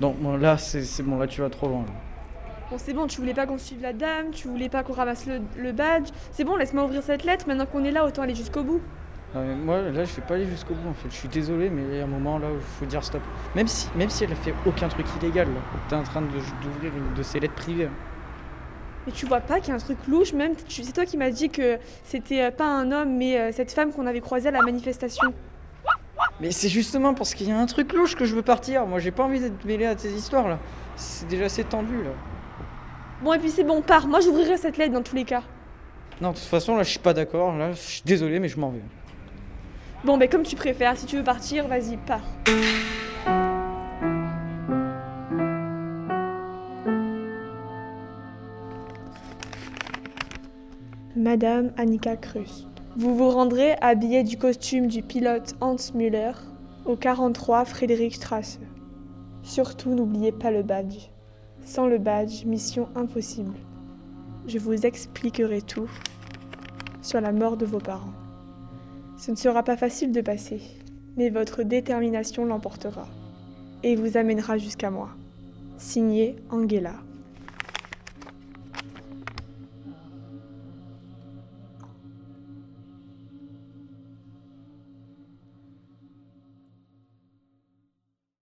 Non, bon, là, c'est bon, là, tu vas trop loin. là. Bon, c'est bon, tu voulais pas qu'on suive la dame, tu voulais pas qu'on ramasse le, le badge. C'est bon, laisse-moi ouvrir cette lettre. Maintenant qu'on est là, autant aller jusqu'au bout. Ah, mais moi, là, je vais pas aller jusqu'au bout, en fait. Je suis désolé, mais il y a un moment, là, où il faut dire stop. Même si, même si elle a fait aucun truc illégal, là. T'es en train d'ouvrir une de ses lettres privées. hein. Mais tu vois pas qu'il y a un truc louche, même. C'est toi qui m'as dit que c'était euh, pas un homme, mais euh, cette femme qu'on avait croisée à la manifestation. Mais c'est justement parce qu'il y a un truc louche que je veux partir. Moi, j'ai pas envie d'être mêlé à tes histoires, là. C'est déjà assez tendu, là. Bon, et puis c'est bon, pars. Moi, j'ouvrirai cette lettre dans tous les cas. Non, de toute façon, là, je suis pas d'accord. Là, je suis désolé, mais je m'en vais. Bon, ben comme tu préfères. Si tu veux partir, vas-y, pars. Madame Annika Krus. Vous vous rendrez habillée du costume du pilote Hans Müller au 43 Friedrichstrasse. Surtout n'oubliez pas le badge. Sans le badge, mission impossible. Je vous expliquerai tout sur la mort de vos parents. Ce ne sera pas facile de passer, mais votre détermination l'emportera et vous amènera jusqu'à moi. Signé Angela.